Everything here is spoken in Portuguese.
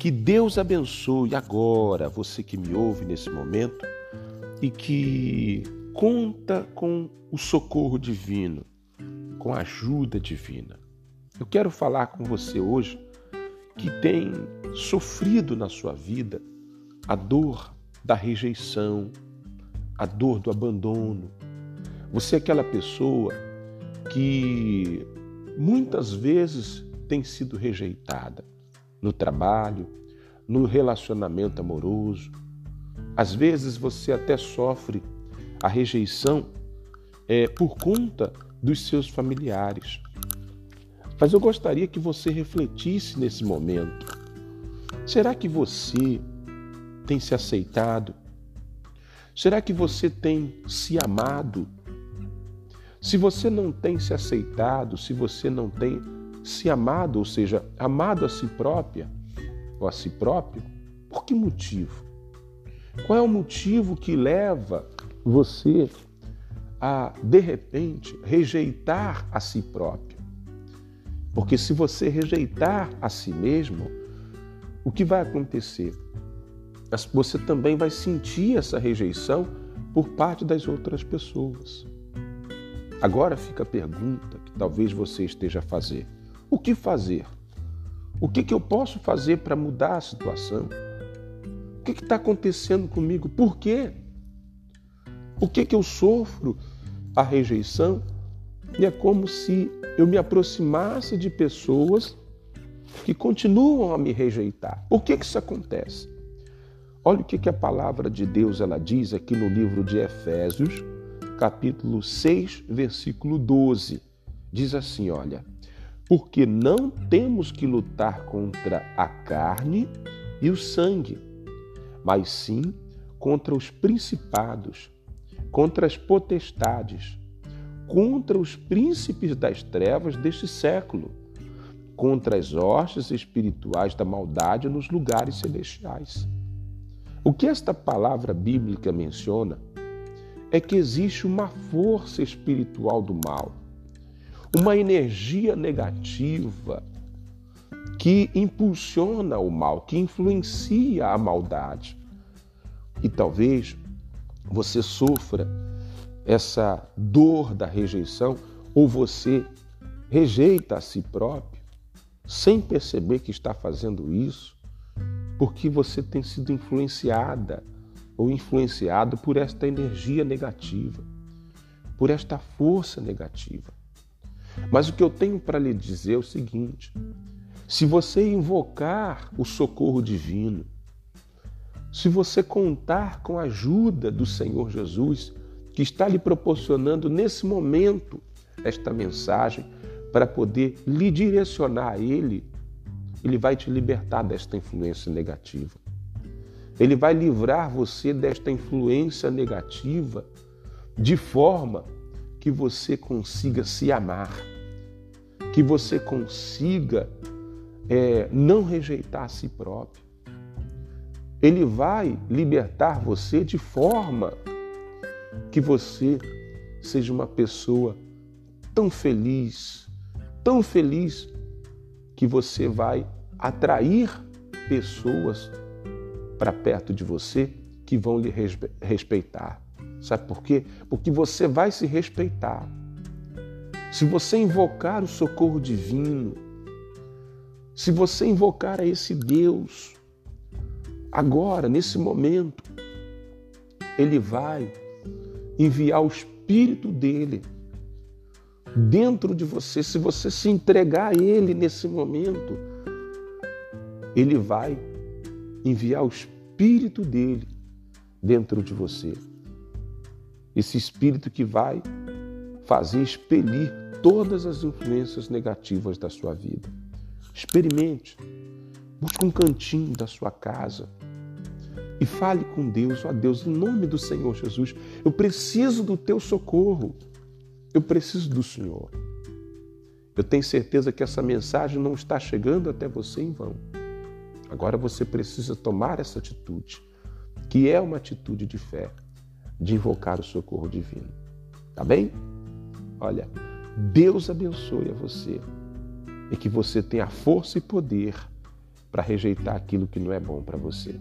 Que Deus abençoe agora você que me ouve nesse momento e que conta com o socorro divino, com a ajuda divina. Eu quero falar com você hoje que tem sofrido na sua vida a dor da rejeição, a dor do abandono. Você é aquela pessoa que muitas vezes tem sido rejeitada no trabalho, no relacionamento amoroso. Às vezes você até sofre a rejeição é, por conta dos seus familiares. Mas eu gostaria que você refletisse nesse momento. Será que você tem se aceitado? Será que você tem se amado? Se você não tem se aceitado, se você não tem se amado, ou seja, amado a si própria ou a si próprio, por que motivo? Qual é o motivo que leva você a, de repente, rejeitar a si próprio? Porque se você rejeitar a si mesmo, o que vai acontecer? Você também vai sentir essa rejeição por parte das outras pessoas. Agora fica a pergunta que talvez você esteja a fazer. O que fazer? O que, que eu posso fazer para mudar a situação? O que está acontecendo comigo? Por quê? Por que, que eu sofro a rejeição? E é como se eu me aproximasse de pessoas que continuam a me rejeitar. Por que, que isso acontece? Olha o que, que a palavra de Deus ela diz aqui no livro de Efésios, capítulo 6, versículo 12. Diz assim: olha porque não temos que lutar contra a carne e o sangue, mas sim contra os principados, contra as potestades, contra os príncipes das trevas deste século, contra as hostes espirituais da maldade nos lugares celestiais. O que esta palavra bíblica menciona é que existe uma força espiritual do mal uma energia negativa que impulsiona o mal, que influencia a maldade. E talvez você sofra essa dor da rejeição ou você rejeita a si próprio sem perceber que está fazendo isso, porque você tem sido influenciada ou influenciado por esta energia negativa, por esta força negativa. Mas o que eu tenho para lhe dizer é o seguinte: se você invocar o socorro divino, se você contar com a ajuda do Senhor Jesus, que está lhe proporcionando nesse momento esta mensagem para poder lhe direcionar a Ele, Ele vai te libertar desta influência negativa. Ele vai livrar você desta influência negativa de forma que você consiga se amar, que você consiga é, não rejeitar a si próprio. Ele vai libertar você de forma que você seja uma pessoa tão feliz, tão feliz, que você vai atrair pessoas para perto de você que vão lhe respeitar. Sabe por quê? Porque você vai se respeitar. Se você invocar o socorro divino, se você invocar a esse Deus, agora, nesse momento, Ele vai enviar o Espírito dele dentro de você. Se você se entregar a Ele nesse momento, Ele vai enviar o Espírito dele dentro de você esse espírito que vai fazer expelir todas as influências negativas da sua vida. Experimente. Busque um cantinho da sua casa e fale com Deus, ó Deus, em nome do Senhor Jesus, eu preciso do teu socorro. Eu preciso do Senhor. Eu tenho certeza que essa mensagem não está chegando até você em vão. Agora você precisa tomar essa atitude, que é uma atitude de fé de invocar o socorro divino. Tá bem? Olha, Deus abençoe a você e que você tenha força e poder para rejeitar aquilo que não é bom para você.